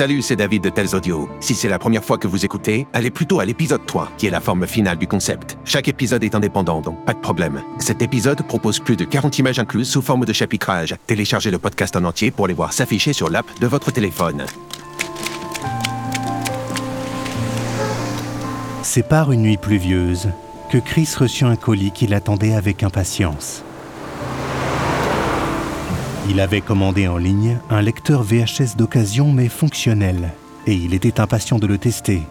Salut, c'est David de Tels Audio. Si c'est la première fois que vous écoutez, allez plutôt à l'épisode 3, qui est la forme finale du concept. Chaque épisode est indépendant, donc pas de problème. Cet épisode propose plus de 40 images incluses sous forme de chapitrage. Téléchargez le podcast en entier pour les voir s'afficher sur l'app de votre téléphone. C'est par une nuit pluvieuse que Chris reçut un colis qui l'attendait avec impatience. Il avait commandé en ligne un lecteur VHS d'occasion mais fonctionnel, et il était impatient de le tester,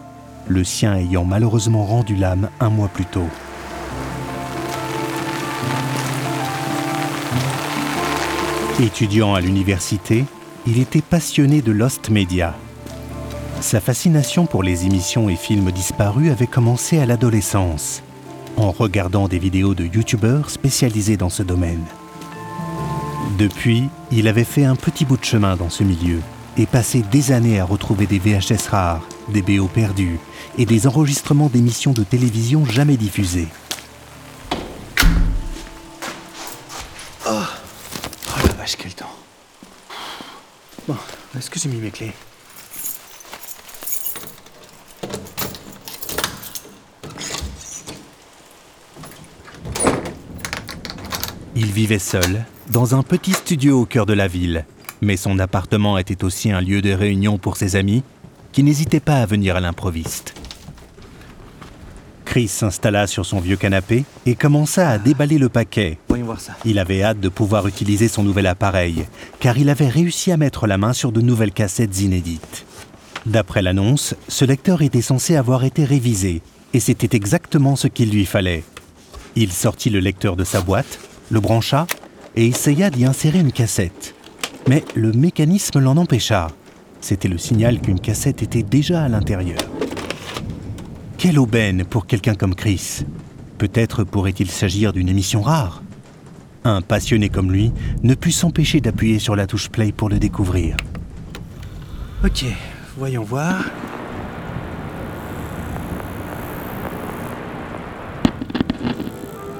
le sien ayant malheureusement rendu l'âme un mois plus tôt. Étudiant à l'université, il était passionné de Lost Media. Sa fascination pour les émissions et films disparus avait commencé à l'adolescence, en regardant des vidéos de youtubeurs spécialisés dans ce domaine. Depuis, il avait fait un petit bout de chemin dans ce milieu et passé des années à retrouver des VHS rares, des BO perdus et des enregistrements d'émissions de télévision jamais diffusées. Oh, oh la vache, quel temps. Bon, est-ce que j'ai mis mes clés? Il vivait seul, dans un petit studio au cœur de la ville, mais son appartement était aussi un lieu de réunion pour ses amis, qui n'hésitaient pas à venir à l'improviste. Chris s'installa sur son vieux canapé et commença à déballer le paquet. Il avait hâte de pouvoir utiliser son nouvel appareil, car il avait réussi à mettre la main sur de nouvelles cassettes inédites. D'après l'annonce, ce lecteur était censé avoir été révisé, et c'était exactement ce qu'il lui fallait. Il sortit le lecteur de sa boîte, le brancha et essaya d'y insérer une cassette. Mais le mécanisme l'en empêcha. C'était le signal qu'une cassette était déjà à l'intérieur. Quelle aubaine pour quelqu'un comme Chris Peut-être pourrait-il s'agir d'une émission rare Un passionné comme lui ne put s'empêcher d'appuyer sur la touche play pour le découvrir. Ok, voyons voir.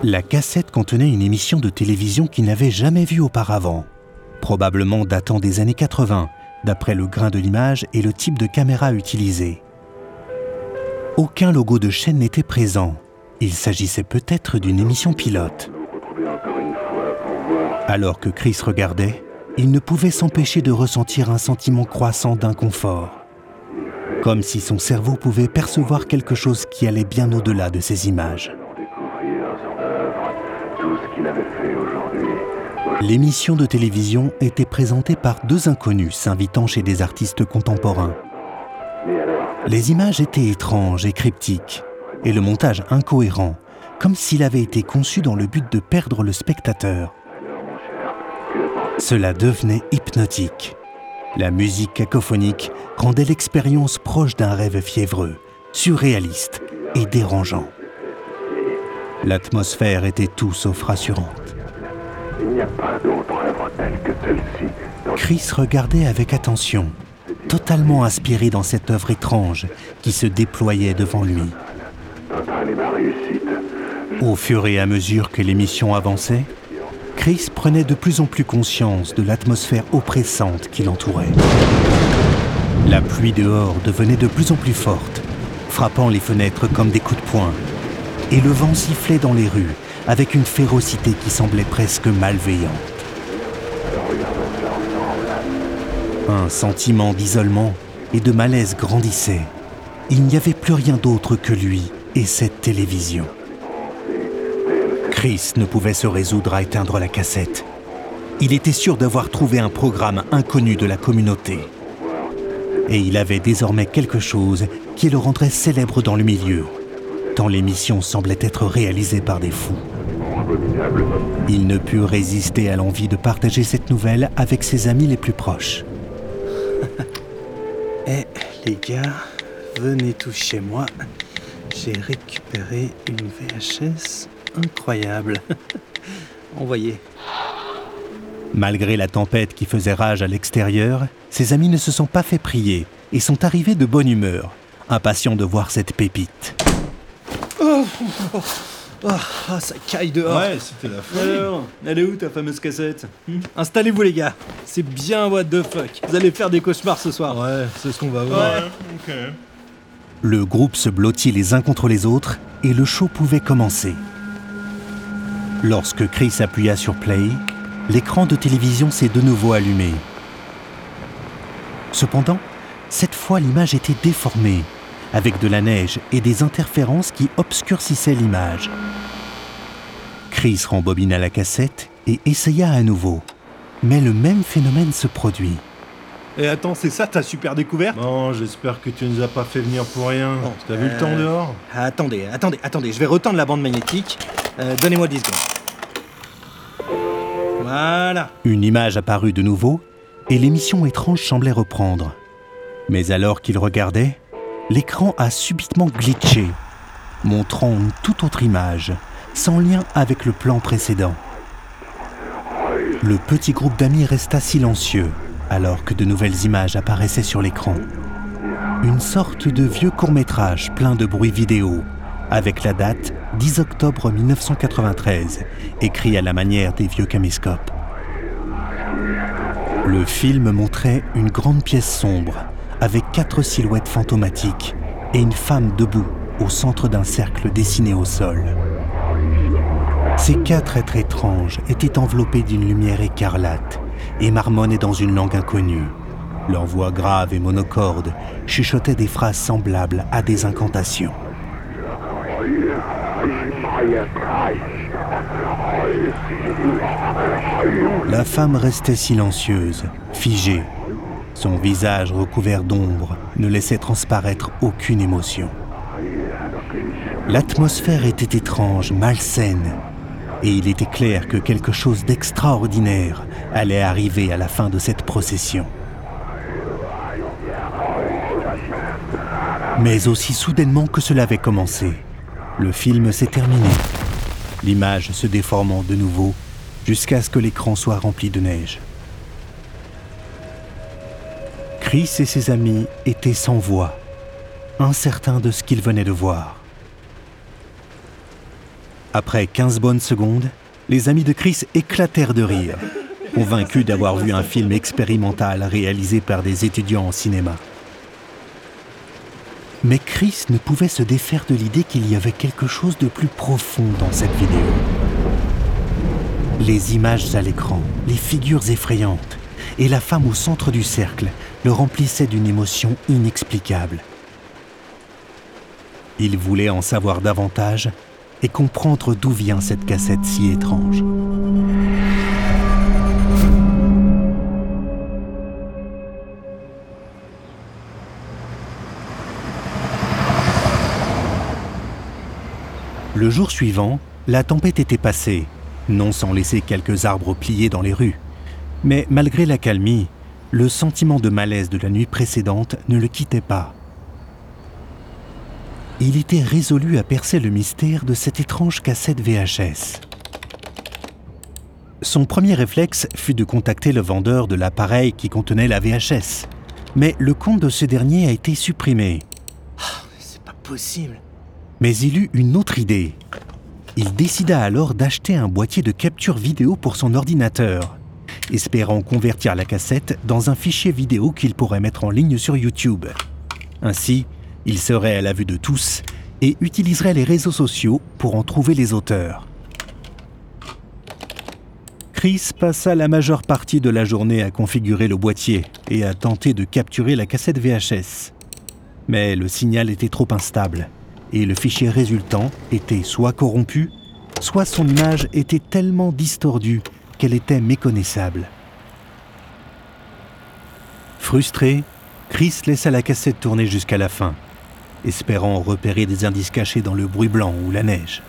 La cassette contenait une émission de télévision qu'il n'avait jamais vue auparavant, probablement datant des années 80, d'après le grain de l'image et le type de caméra utilisé. Aucun logo de chaîne n'était présent. Il s'agissait peut-être d'une émission pilote. Alors que Chris regardait, il ne pouvait s'empêcher de ressentir un sentiment croissant d'inconfort, comme si son cerveau pouvait percevoir quelque chose qui allait bien au-delà de ces images. L'émission de télévision était présentée par deux inconnus s'invitant chez des artistes contemporains. Les images étaient étranges et cryptiques, et le montage incohérent, comme s'il avait été conçu dans le but de perdre le spectateur. Cela devenait hypnotique. La musique cacophonique rendait l'expérience proche d'un rêve fiévreux, surréaliste et dérangeant. L'atmosphère était tout sauf rassurante. Il n'y a pas d'autre œuvre telle que celle-ci. Chris regardait avec attention, totalement inspiré dans cette œuvre étrange qui se déployait devant lui. Au fur et à mesure que l'émission avançait, Chris prenait de plus en plus conscience de l'atmosphère oppressante qui l'entourait. La pluie dehors devenait de plus en plus forte, frappant les fenêtres comme des coups de poing, et le vent sifflait dans les rues avec une férocité qui semblait presque malveillante. Un sentiment d'isolement et de malaise grandissait. Il n'y avait plus rien d'autre que lui et cette télévision. Chris ne pouvait se résoudre à éteindre la cassette. Il était sûr d'avoir trouvé un programme inconnu de la communauté. Et il avait désormais quelque chose qui le rendrait célèbre dans le milieu, tant l'émission semblait être réalisée par des fous. Il ne put résister à l'envie de partager cette nouvelle avec ses amis les plus proches. Eh, les gars, venez tous chez moi. J'ai récupéré une VHS incroyable. Envoyez. Malgré la tempête qui faisait rage à l'extérieur, ses amis ne se sont pas fait prier et sont arrivés de bonne humeur, impatients de voir cette pépite. Oh, ah, ça caille dehors. Ouais, c'était la folie. Alors, elle est où ta fameuse cassette? Hmm? Installez-vous les gars, c'est bien what the fuck. Vous allez faire des cauchemars ce soir. Ouais, c'est ce qu'on va voir. Ouais. ok. Le groupe se blottit les uns contre les autres et le show pouvait commencer. Lorsque Chris appuya sur Play, l'écran de télévision s'est de nouveau allumé. Cependant, cette fois l'image était déformée, avec de la neige et des interférences qui obscurcissaient l'image. Chris rembobina la cassette et essaya à nouveau. Mais le même phénomène se produit. Et attends, c'est ça ta super découverte? Bon, j'espère que tu nous as pas fait venir pour rien. Bon, T'as vu le euh, temps dehors? Attendez, attendez, attendez, je vais retendre la bande magnétique. Euh, Donnez-moi 10 secondes. Voilà. Une image apparut de nouveau et l'émission étrange semblait reprendre. Mais alors qu'il regardait, l'écran a subitement glitché, montrant une toute autre image, sans lien avec le plan précédent. Le petit groupe d'amis resta silencieux alors que de nouvelles images apparaissaient sur l'écran. Une sorte de vieux court-métrage plein de bruit vidéo, avec la date 10 octobre 1993, écrit à la manière des vieux caméscopes. Le film montrait une grande pièce sombre, avec quatre silhouettes fantomatiques et une femme debout au centre d'un cercle dessiné au sol. Ces quatre êtres étranges étaient enveloppés d'une lumière écarlate et marmonnaient dans une langue inconnue. Leur voix grave et monocorde chuchotait des phrases semblables à des incantations. La femme restait silencieuse, figée. Son visage recouvert d'ombre ne laissait transparaître aucune émotion. L'atmosphère était étrange, malsaine, et il était clair que quelque chose d'extraordinaire allait arriver à la fin de cette procession. Mais aussi soudainement que cela avait commencé, le film s'est terminé, l'image se déformant de nouveau jusqu'à ce que l'écran soit rempli de neige. Chris et ses amis étaient sans voix, incertains de ce qu'ils venaient de voir. Après 15 bonnes secondes, les amis de Chris éclatèrent de rire, convaincus d'avoir vu un film expérimental réalisé par des étudiants en cinéma. Mais Chris ne pouvait se défaire de l'idée qu'il y avait quelque chose de plus profond dans cette vidéo. Les images à l'écran, les figures effrayantes et la femme au centre du cercle le remplissaient d'une émotion inexplicable. Il voulait en savoir davantage et comprendre d'où vient cette cassette si étrange. Le jour suivant, la tempête était passée, non sans laisser quelques arbres pliés dans les rues. Mais malgré l'accalmie, le sentiment de malaise de la nuit précédente ne le quittait pas. Il était résolu à percer le mystère de cette étrange cassette VHS. Son premier réflexe fut de contacter le vendeur de l'appareil qui contenait la VHS. Mais le compte de ce dernier a été supprimé. C'est pas possible. Mais il eut une autre idée. Il décida alors d'acheter un boîtier de capture vidéo pour son ordinateur, espérant convertir la cassette dans un fichier vidéo qu'il pourrait mettre en ligne sur YouTube. Ainsi, il serait à la vue de tous et utiliserait les réseaux sociaux pour en trouver les auteurs. Chris passa la majeure partie de la journée à configurer le boîtier et à tenter de capturer la cassette VHS. Mais le signal était trop instable et le fichier résultant était soit corrompu, soit son image était tellement distordue qu'elle était méconnaissable. Frustré, Chris laissa la cassette tourner jusqu'à la fin, espérant repérer des indices cachés dans le bruit blanc ou la neige.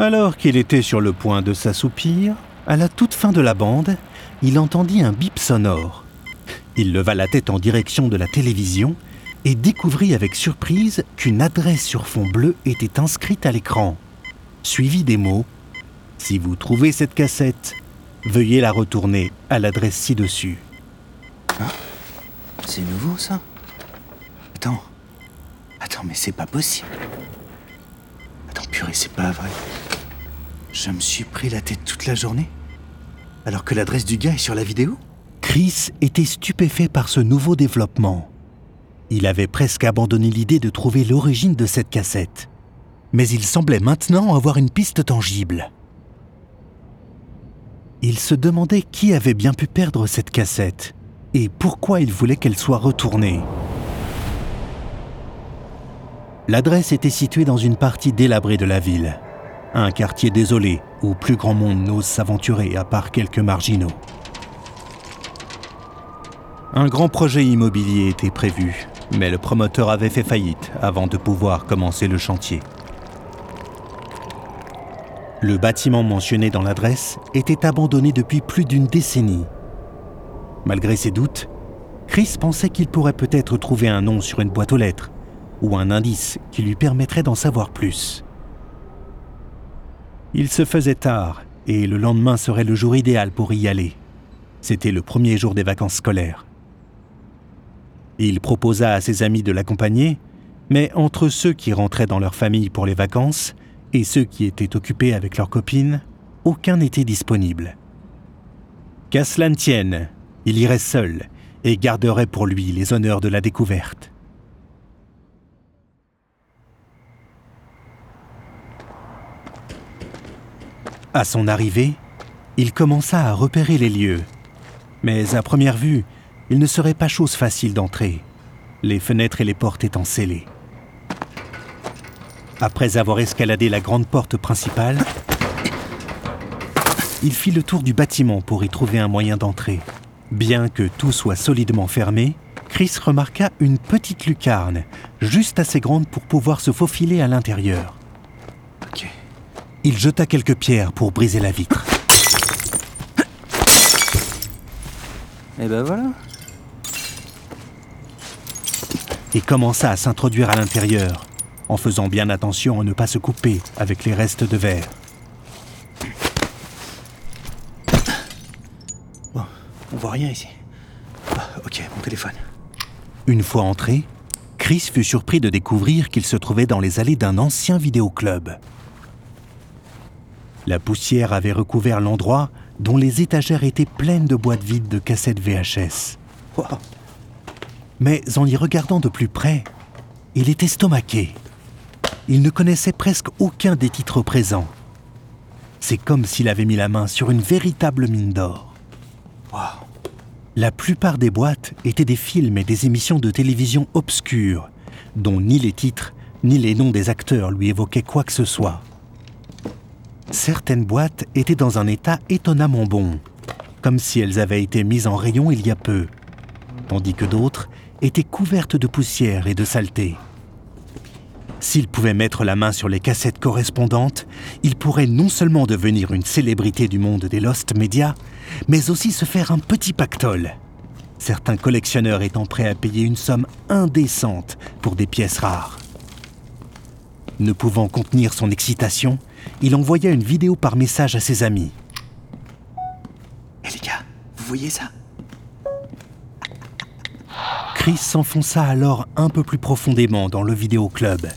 Alors qu'il était sur le point de s'assoupir, à la toute fin de la bande, il entendit un bip sonore. Il leva la tête en direction de la télévision et découvrit avec surprise qu'une adresse sur fond bleu était inscrite à l'écran, suivie des mots Si vous trouvez cette cassette, veuillez la retourner à l'adresse ci-dessus. C'est nouveau ça? Attends. Attends, mais c'est pas possible. Attends, Purée, c'est pas vrai. Je me suis pris la tête toute la journée Alors que l'adresse du gars est sur la vidéo? Chris était stupéfait par ce nouveau développement. Il avait presque abandonné l'idée de trouver l'origine de cette cassette. Mais il semblait maintenant avoir une piste tangible. Il se demandait qui avait bien pu perdre cette cassette et pourquoi il voulait qu'elle soit retournée. L'adresse était située dans une partie délabrée de la ville, un quartier désolé où plus grand monde n'ose s'aventurer à part quelques marginaux. Un grand projet immobilier était prévu, mais le promoteur avait fait faillite avant de pouvoir commencer le chantier. Le bâtiment mentionné dans l'adresse était abandonné depuis plus d'une décennie. Malgré ses doutes, Chris pensait qu'il pourrait peut-être trouver un nom sur une boîte aux lettres ou un indice qui lui permettrait d'en savoir plus. Il se faisait tard et le lendemain serait le jour idéal pour y aller. C'était le premier jour des vacances scolaires. Il proposa à ses amis de l'accompagner, mais entre ceux qui rentraient dans leur famille pour les vacances et ceux qui étaient occupés avec leurs copines, aucun n'était disponible. Qu'à cela ne tienne, il irait seul et garderait pour lui les honneurs de la découverte. À son arrivée, il commença à repérer les lieux. Mais à première vue, il ne serait pas chose facile d'entrer, les fenêtres et les portes étant scellées. Après avoir escaladé la grande porte principale, il fit le tour du bâtiment pour y trouver un moyen d'entrer. Bien que tout soit solidement fermé, Chris remarqua une petite lucarne, juste assez grande pour pouvoir se faufiler à l'intérieur. Il jeta quelques pierres pour briser la vitre. Et ben voilà. et commença à s'introduire à l'intérieur, en faisant bien attention à ne pas se couper avec les restes de verre. Bon, on voit rien ici. Ah, ok, mon téléphone. Une fois entré, Chris fut surpris de découvrir qu'il se trouvait dans les allées d'un ancien vidéoclub. La poussière avait recouvert l'endroit dont les étagères étaient pleines de boîtes vides de cassettes VHS. Wow. Mais en y regardant de plus près, il était estomaqué. Il ne connaissait presque aucun des titres présents. C'est comme s'il avait mis la main sur une véritable mine d'or. Wow. La plupart des boîtes étaient des films et des émissions de télévision obscures, dont ni les titres ni les noms des acteurs lui évoquaient quoi que ce soit. Certaines boîtes étaient dans un état étonnamment bon, comme si elles avaient été mises en rayon il y a peu, tandis que d'autres étaient couvertes de poussière et de saleté. S'il pouvait mettre la main sur les cassettes correspondantes, il pourrait non seulement devenir une célébrité du monde des Lost Media, mais aussi se faire un petit pactole. Certains collectionneurs étant prêts à payer une somme indécente pour des pièces rares. Ne pouvant contenir son excitation, il envoya une vidéo par message à ses amis. Eh les gars, vous voyez ça? Chris s'enfonça alors un peu plus profondément dans le vidéoclub.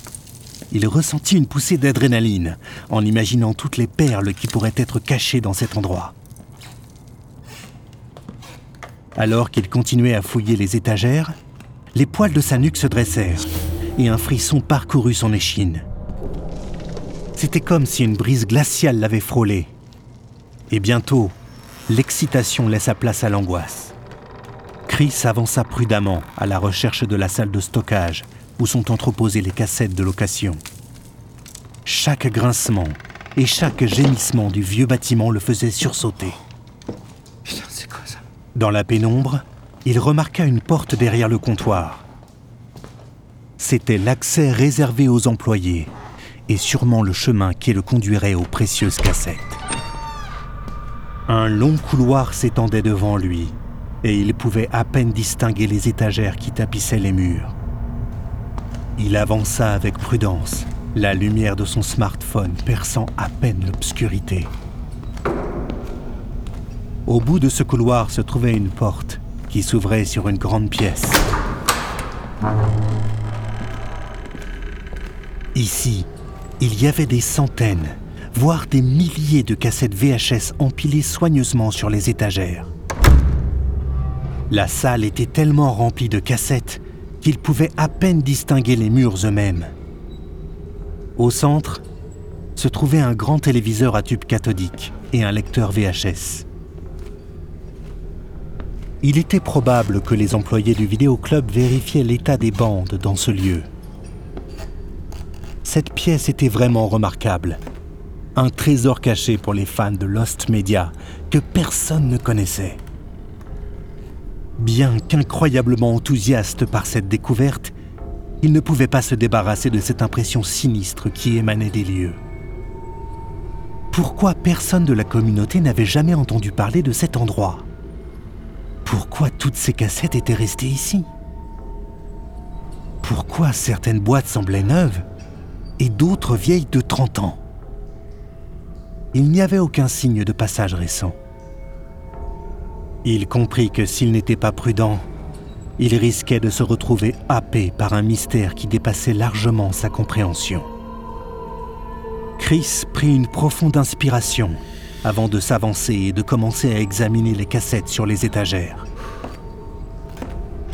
Il ressentit une poussée d'adrénaline en imaginant toutes les perles qui pourraient être cachées dans cet endroit. Alors qu'il continuait à fouiller les étagères, les poils de sa nuque se dressèrent et un frisson parcourut son échine. C'était comme si une brise glaciale l'avait frôlé. Et bientôt, l'excitation laissa place à l'angoisse. Chris avança prudemment à la recherche de la salle de stockage où sont entreposées les cassettes de location. Chaque grincement et chaque gémissement du vieux bâtiment le faisait sursauter. Putain, c'est quoi ça? Dans la pénombre, il remarqua une porte derrière le comptoir. C'était l'accès réservé aux employés et sûrement le chemin qui le conduirait aux précieuses cassettes. Un long couloir s'étendait devant lui et il pouvait à peine distinguer les étagères qui tapissaient les murs. Il avança avec prudence, la lumière de son smartphone perçant à peine l'obscurité. Au bout de ce couloir se trouvait une porte qui s'ouvrait sur une grande pièce. Ici, il y avait des centaines, voire des milliers de cassettes VHS empilées soigneusement sur les étagères. La salle était tellement remplie de cassettes qu'il pouvait à peine distinguer les murs eux-mêmes. Au centre se trouvait un grand téléviseur à tube cathodique et un lecteur VHS. Il était probable que les employés du vidéoclub vérifiaient l'état des bandes dans ce lieu. Cette pièce était vraiment remarquable. Un trésor caché pour les fans de Lost Media que personne ne connaissait. Bien qu'incroyablement enthousiaste par cette découverte, il ne pouvait pas se débarrasser de cette impression sinistre qui émanait des lieux. Pourquoi personne de la communauté n'avait jamais entendu parler de cet endroit? Pourquoi toutes ces cassettes étaient restées ici? Pourquoi certaines boîtes semblaient neuves et d'autres vieilles de 30 ans? Il n'y avait aucun signe de passage récent. Il comprit que s'il n'était pas prudent, il risquait de se retrouver happé par un mystère qui dépassait largement sa compréhension. Chris prit une profonde inspiration avant de s'avancer et de commencer à examiner les cassettes sur les étagères.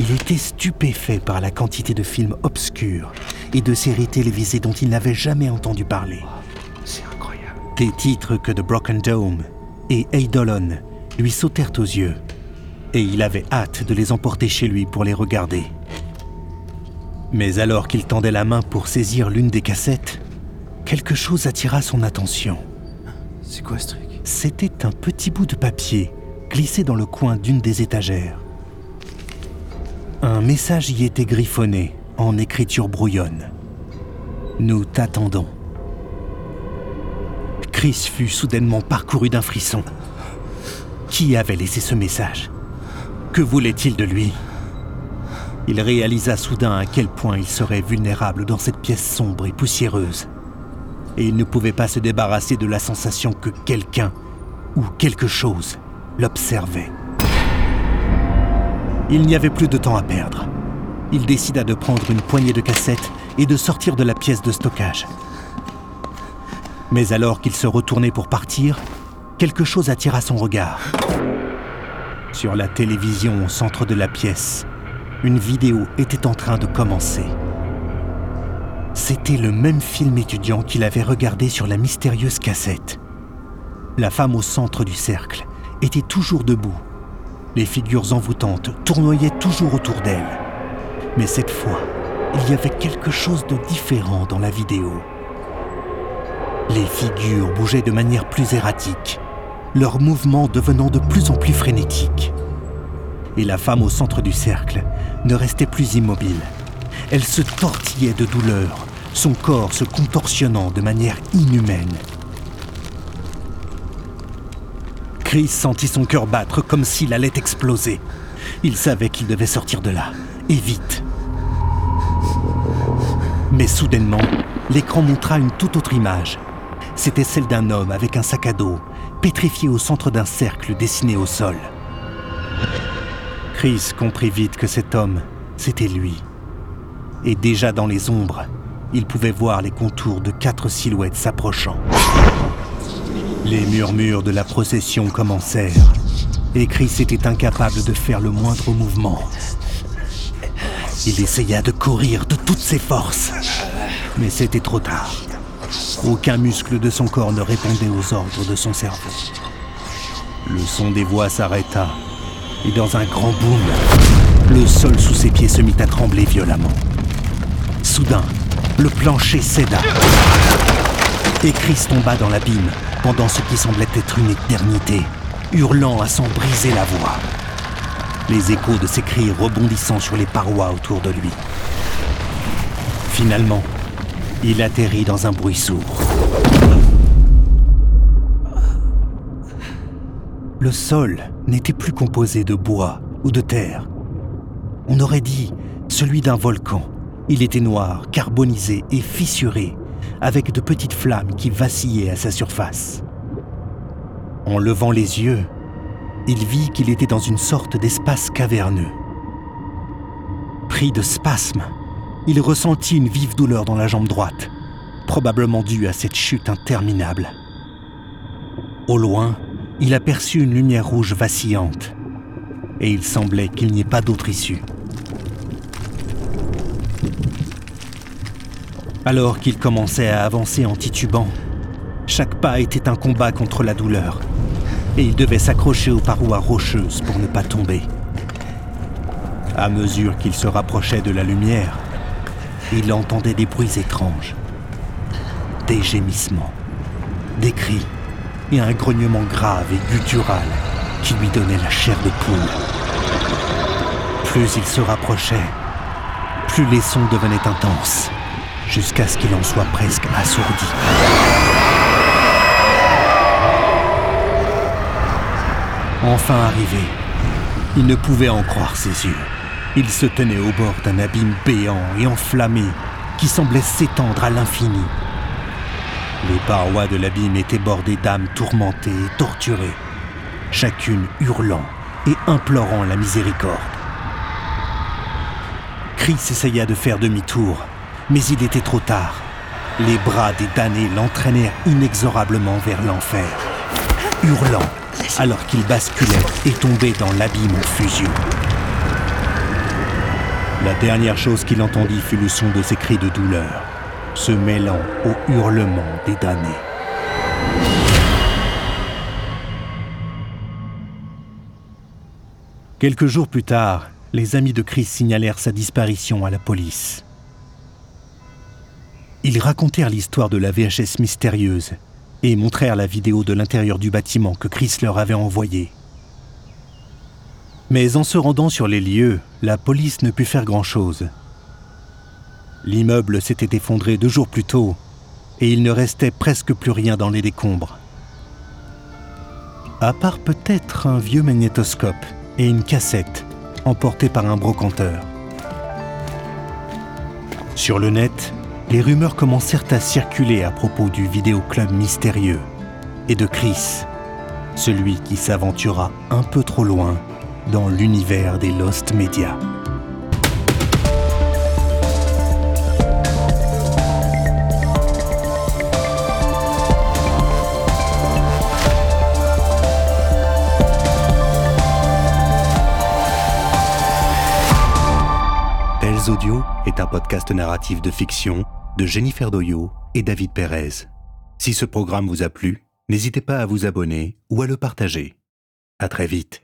Il était stupéfait par la quantité de films obscurs et de séries télévisées dont il n'avait jamais entendu parler. C'est incroyable. Des titres que The Broken Dome et Eidolon lui sautèrent aux yeux, et il avait hâte de les emporter chez lui pour les regarder. Mais alors qu'il tendait la main pour saisir l'une des cassettes, quelque chose attira son attention. C'est quoi ce truc? C'était un petit bout de papier glissé dans le coin d'une des étagères. Un message y était griffonné en écriture brouillonne. Nous t'attendons. Chris fut soudainement parcouru d'un frisson. Qui avait laissé ce message? Que voulait-il de lui? Il réalisa soudain à quel point il serait vulnérable dans cette pièce sombre et poussiéreuse et il ne pouvait pas se débarrasser de la sensation que quelqu'un ou quelque chose l'observait. Il n'y avait plus de temps à perdre. Il décida de prendre une poignée de cassettes et de sortir de la pièce de stockage. Mais alors qu'il se retournait pour partir, quelque chose attira son regard. Sur la télévision au centre de la pièce, une vidéo était en train de commencer. C'était le même film étudiant qu'il avait regardé sur la mystérieuse cassette. La femme au centre du cercle était toujours debout. Les figures envoûtantes tournoyaient toujours autour d'elle. Mais cette fois, il y avait quelque chose de différent dans la vidéo. Les figures bougeaient de manière plus erratique, leurs mouvements devenant de plus en plus frénétiques. Et la femme au centre du cercle ne restait plus immobile. Elle se tortillait de douleur, son corps se contorsionnant de manière inhumaine. Chris sentit son cœur battre comme s'il allait exploser. Il savait qu'il devait sortir de là, et vite. Mais soudainement, l'écran montra une toute autre image. C'était celle d'un homme avec un sac à dos, pétrifié au centre d'un cercle dessiné au sol. Chris comprit vite que cet homme, c'était lui et déjà dans les ombres, il pouvait voir les contours de quatre silhouettes s'approchant. Les murmures de la procession commencèrent, et Chris était incapable de faire le moindre mouvement. Il essaya de courir de toutes ses forces, mais c'était trop tard. Aucun muscle de son corps ne répondait aux ordres de son cerveau. Le son des voix s'arrêta, et dans un grand boom, le sol sous ses pieds se mit à trembler violemment. Soudain, le plancher céda. Et Chris tomba dans l'abîme pendant ce qui semblait être une éternité, hurlant à s'en briser la voix. Les échos de ses cris rebondissant sur les parois autour de lui. Finalement, il atterrit dans un bruit sourd. Le sol n'était plus composé de bois ou de terre. On aurait dit celui d'un volcan. Il était noir, carbonisé et fissuré, avec de petites flammes qui vacillaient à sa surface. En levant les yeux, il vit qu'il était dans une sorte d'espace caverneux. Pris de spasmes, il ressentit une vive douleur dans la jambe droite, probablement due à cette chute interminable. Au loin, il aperçut une lumière rouge vacillante, et il semblait qu'il n'y ait pas d'autre issue. Alors qu'il commençait à avancer en titubant, chaque pas était un combat contre la douleur, et il devait s'accrocher aux parois rocheuses pour ne pas tomber. À mesure qu'il se rapprochait de la lumière, il entendait des bruits étranges, des gémissements, des cris et un grognement grave et guttural qui lui donnait la chair de poule. Plus il se rapprochait, plus les sons devenaient intenses, jusqu'à ce qu'il en soit presque assourdi. Enfin arrivé, il ne pouvait en croire ses yeux. Il se tenait au bord d'un abîme béant et enflammé qui semblait s'étendre à l'infini. Les parois de l'abîme étaient bordées d'âmes tourmentées et torturées, chacune hurlant et implorant la miséricorde. Chris essaya de faire demi-tour, mais il était trop tard. Les bras des damnés l'entraînèrent inexorablement vers l'enfer, hurlant alors qu'il basculait et tombait dans l'abîme en fusion. La dernière chose qu'il entendit fut le son de ses cris de douleur, se mêlant au hurlement des damnés. Quelques jours plus tard, les amis de Chris signalèrent sa disparition à la police. Ils racontèrent l'histoire de la VHS mystérieuse et montrèrent la vidéo de l'intérieur du bâtiment que Chris leur avait envoyé. Mais en se rendant sur les lieux, la police ne put faire grand-chose. L'immeuble s'était effondré deux jours plus tôt et il ne restait presque plus rien dans les décombres. À part peut-être un vieux magnétoscope et une cassette emportés par un brocanteur. Sur le net, les rumeurs commencèrent à circuler à propos du vidéoclub mystérieux et de Chris, celui qui s'aventura un peu trop loin dans l'univers des Lost Media. Tels Audio est un podcast narratif de fiction de Jennifer Doyo et David Perez. Si ce programme vous a plu, n'hésitez pas à vous abonner ou à le partager. À très vite.